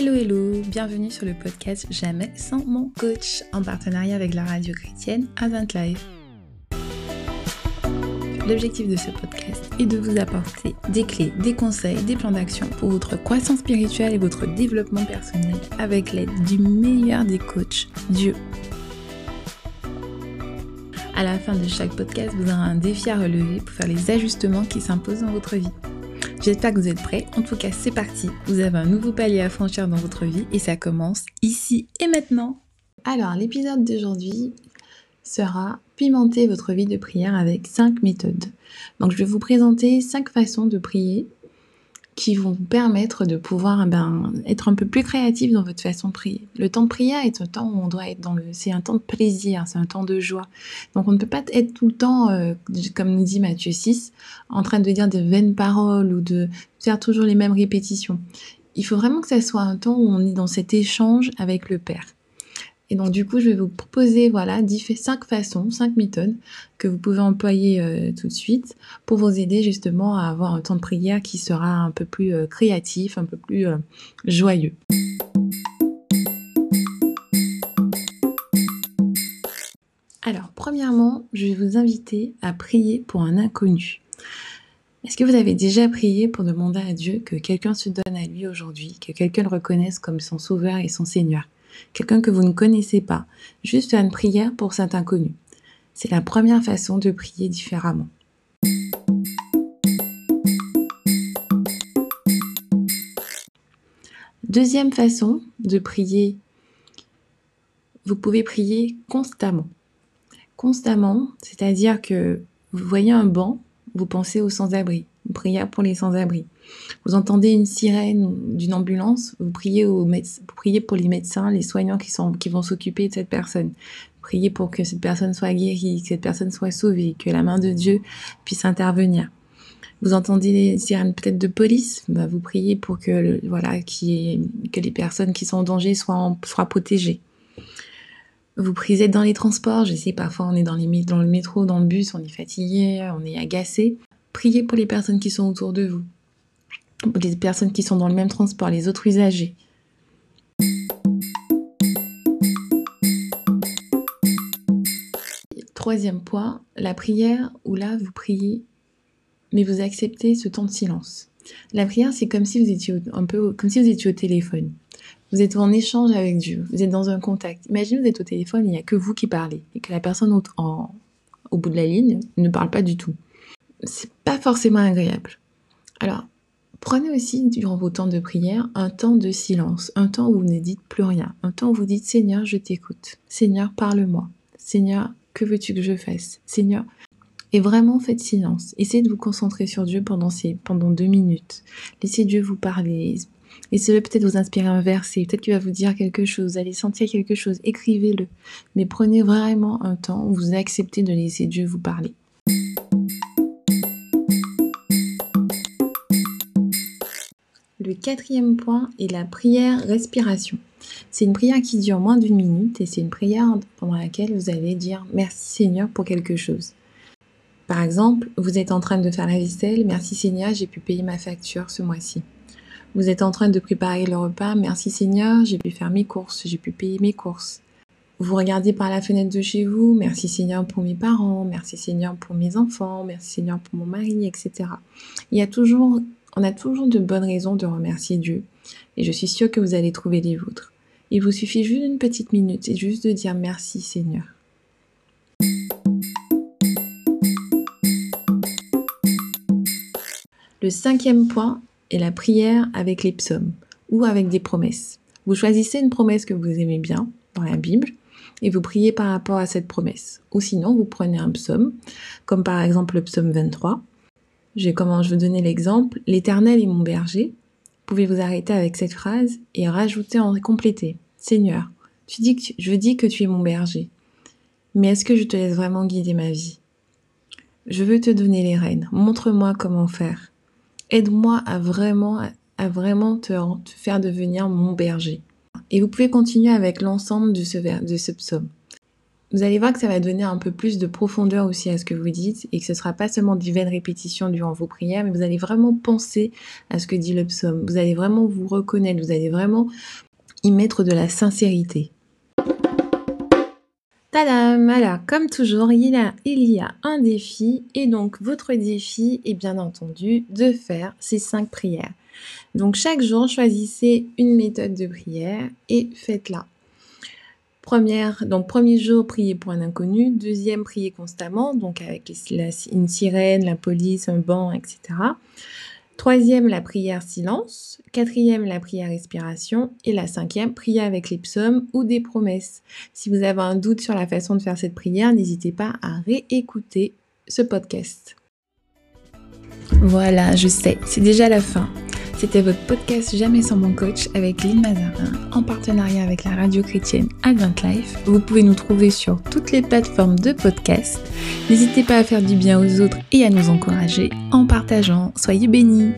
Hello hello, bienvenue sur le podcast Jamais sans mon coach en partenariat avec la radio chrétienne Advent Live. L'objectif de ce podcast est de vous apporter des clés, des conseils, des plans d'action pour votre croissance spirituelle et votre développement personnel avec l'aide du meilleur des coachs, Dieu. À la fin de chaque podcast, vous aurez un défi à relever pour faire les ajustements qui s'imposent dans votre vie. J'espère que vous êtes prêts. En tout cas, c'est parti. Vous avez un nouveau palier à franchir dans votre vie et ça commence ici et maintenant. Alors, l'épisode d'aujourd'hui sera pimenter votre vie de prière avec 5 méthodes. Donc, je vais vous présenter 5 façons de prier qui vont vous permettre de pouvoir ben, être un peu plus créatif dans votre façon de prier. Le temps de prière est un temps où on doit être dans le... C'est un temps de plaisir, c'est un temps de joie. Donc on ne peut pas être tout le temps, euh, comme nous dit Matthieu 6, en train de dire de vaines paroles ou de faire toujours les mêmes répétitions. Il faut vraiment que ça soit un temps où on est dans cet échange avec le Père. Et donc du coup, je vais vous proposer voilà cinq façons, cinq méthodes que vous pouvez employer euh, tout de suite pour vous aider justement à avoir un temps de prière qui sera un peu plus euh, créatif, un peu plus euh, joyeux. Alors, premièrement, je vais vous inviter à prier pour un inconnu. Est-ce que vous avez déjà prié pour demander à Dieu que quelqu'un se donne à lui aujourd'hui, que quelqu'un le reconnaisse comme son sauveur et son Seigneur? Quelqu'un que vous ne connaissez pas, juste faire une prière pour cet inconnu. C'est la première façon de prier différemment. Deuxième façon de prier, vous pouvez prier constamment. Constamment, c'est-à-dire que vous voyez un banc, vous pensez aux sans-abri prière pour les sans-abri. Vous entendez une sirène d'une ambulance, vous priez, aux vous priez pour les médecins, les soignants qui, vont s'occuper de cette personne. priez pour que cette personne soit guérie, que cette personne soit sauvée, que la main de Dieu puisse intervenir. Vous entendez les sirènes peut-être de police, bah vous priez pour que les personnes qui sont en danger soient, soient protégées. Vous priez dans les transports, je sais parfois on est dans le métro, dans le bus, on est fatigué, on est agacé. Priez pour les personnes qui sont autour de vous, les personnes qui sont dans le même transport, les autres usagers. Troisième point, la prière où là vous priez, mais vous acceptez ce temps de silence. La prière, c'est comme si vous étiez un peu comme si vous étiez au téléphone. Vous êtes en échange avec Dieu, vous êtes dans un contact. Imaginez vous êtes au téléphone, il n'y a que vous qui parlez et que la personne au bout de la ligne ne parle pas du tout c'est pas forcément agréable. Alors, prenez aussi durant vos temps de prière un temps de silence, un temps où vous ne dites plus rien, un temps où vous dites Seigneur, je t'écoute. Seigneur, parle-moi. Seigneur, que veux-tu que je fasse? Seigneur, et vraiment faites silence. Essayez de vous concentrer sur Dieu pendant, ces, pendant deux minutes. Laissez Dieu vous parler. Essayez peut-être vous inspirer un verset. Peut-être qu'il va vous dire quelque chose. Vous allez sentir quelque chose. Écrivez-le. Mais prenez vraiment un temps où vous acceptez de laisser Dieu vous parler. Quatrième point est la prière respiration. C'est une prière qui dure moins d'une minute et c'est une prière pendant laquelle vous allez dire merci Seigneur pour quelque chose. Par exemple, vous êtes en train de faire la vaisselle, merci Seigneur, j'ai pu payer ma facture ce mois-ci. Vous êtes en train de préparer le repas, merci Seigneur, j'ai pu faire mes courses, j'ai pu payer mes courses. Vous regardez par la fenêtre de chez vous, merci Seigneur pour mes parents, merci Seigneur pour mes enfants, merci Seigneur pour mon mari, etc. Il y a toujours on a toujours de bonnes raisons de remercier Dieu, et je suis sûre que vous allez trouver les vôtres. Il vous suffit juste une petite minute et juste de dire merci Seigneur. Le cinquième point est la prière avec les psaumes ou avec des promesses. Vous choisissez une promesse que vous aimez bien dans la Bible et vous priez par rapport à cette promesse. Ou sinon, vous prenez un psaume, comme par exemple le psaume 23, je comment je veux donner l'exemple. L'éternel est mon berger. Pouvez vous arrêter avec cette phrase et rajouter en compléter? Seigneur, tu dis que je dis que tu es mon berger. Mais est-ce que je te laisse vraiment guider ma vie? Je veux te donner les rênes. Montre-moi comment faire. Aide-moi à vraiment, te, faire devenir mon berger. Et vous pouvez continuer avec l'ensemble de ce psaume. Vous allez voir que ça va donner un peu plus de profondeur aussi à ce que vous dites et que ce sera pas seulement du vaines répétitions durant vos prières, mais vous allez vraiment penser à ce que dit le psaume. Vous allez vraiment vous reconnaître, vous allez vraiment y mettre de la sincérité. Tadam Alors, comme toujours, il y a un défi et donc votre défi est bien entendu de faire ces cinq prières. Donc chaque jour, choisissez une méthode de prière et faites-la. Première, donc premier jour, priez pour un inconnu. Deuxième, priez constamment, donc avec une sirène, la police, un banc, etc. Troisième, la prière silence. Quatrième, la prière respiration. Et la cinquième, prière avec les psaumes ou des promesses. Si vous avez un doute sur la façon de faire cette prière, n'hésitez pas à réécouter ce podcast. Voilà, je sais, c'est déjà la fin. C'était votre podcast Jamais sans mon coach avec Lynn Mazarin en partenariat avec la radio chrétienne Advent Life. Vous pouvez nous trouver sur toutes les plateformes de podcast. N'hésitez pas à faire du bien aux autres et à nous encourager en partageant. Soyez bénis